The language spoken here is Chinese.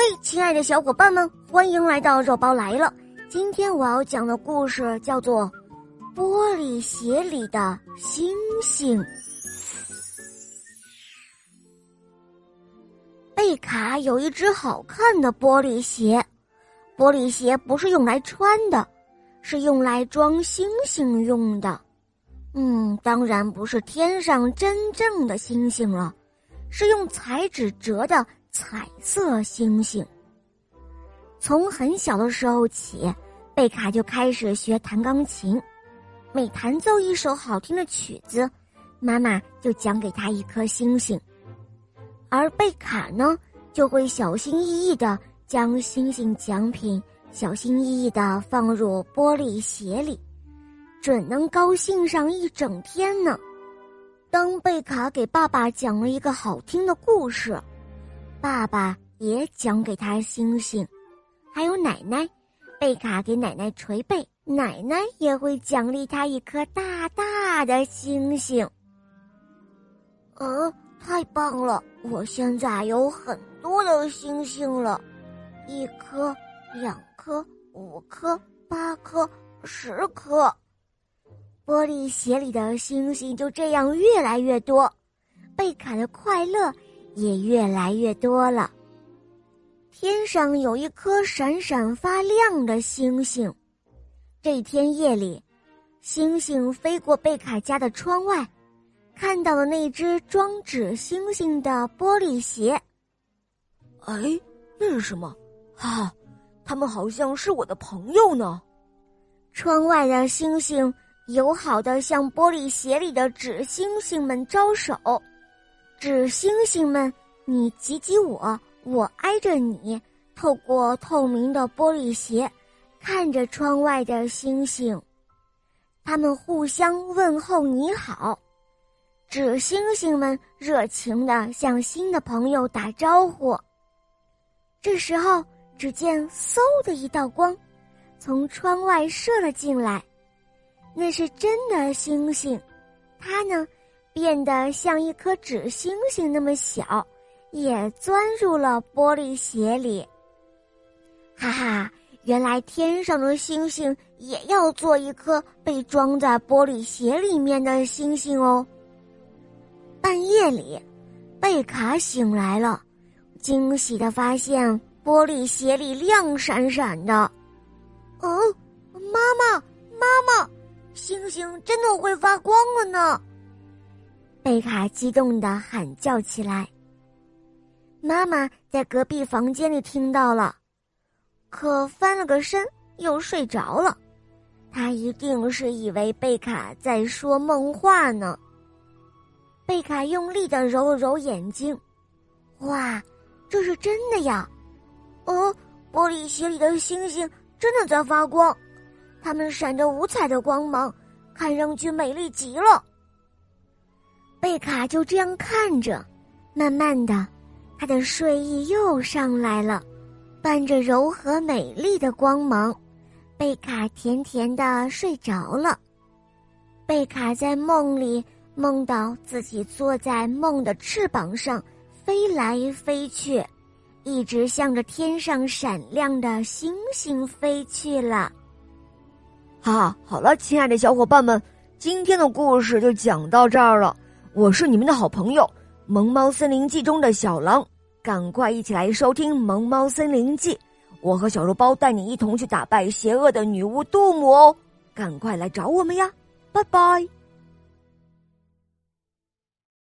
嘿，亲爱的小伙伴们，欢迎来到肉包来了。今天我要讲的故事叫做《玻璃鞋里的星星》。贝卡有一只好看的玻璃鞋，玻璃鞋不是用来穿的，是用来装星星用的。嗯，当然不是天上真正的星星了，是用彩纸折的。彩色星星。从很小的时候起，贝卡就开始学弹钢琴。每弹奏一首好听的曲子，妈妈就奖给他一颗星星。而贝卡呢，就会小心翼翼的将星星奖品小心翼翼的放入玻璃鞋里，准能高兴上一整天呢。当贝卡给爸爸讲了一个好听的故事。爸爸也奖给他星星，还有奶奶，贝卡给奶奶捶背，奶奶也会奖励他一颗大大的星星。呃，太棒了！我现在有很多的星星了，一颗、两颗、五颗、八颗、十颗。玻璃鞋里的星星就这样越来越多，贝卡的快乐。也越来越多了。天上有一颗闪闪发亮的星星。这天夜里，星星飞过贝卡家的窗外，看到了那只装纸星星的玻璃鞋。哎，那是什么？哈，他们好像是我的朋友呢。窗外的星星友好的向玻璃鞋里的纸星星们招手。纸星星们，你挤挤我，我挨着你，透过透明的玻璃鞋，看着窗外的星星，他们互相问候你好。纸星星们热情的向新的朋友打招呼。这时候，只见嗖的一道光，从窗外射了进来，那是真的星星，它呢？变得像一颗纸星星那么小，也钻入了玻璃鞋里。哈哈，原来天上的星星也要做一颗被装在玻璃鞋里面的星星哦。半夜里，贝卡醒来了，惊喜的发现玻璃鞋里亮闪闪的。哦，妈妈，妈妈，星星真的会发光了呢！贝卡激动的喊叫起来。妈妈在隔壁房间里听到了，可翻了个身又睡着了。他一定是以为贝卡在说梦话呢。贝卡用力的揉了揉眼睛，哇，这是真的呀！哦，玻璃鞋里的星星真的在发光，它们闪着五彩的光芒，看上去美丽极了。贝卡就这样看着，慢慢的，他的睡意又上来了，伴着柔和美丽的光芒，贝卡甜甜的睡着了。贝卡在梦里梦到自己坐在梦的翅膀上，飞来飞去，一直向着天上闪亮的星星飞去了。哈，好了，亲爱的小伙伴们，今天的故事就讲到这儿了。我是你们的好朋友《萌猫森林记》中的小狼，赶快一起来收听《萌猫森林记》，我和小肉包带你一同去打败邪恶的女巫杜姆哦！赶快来找我们呀，拜拜。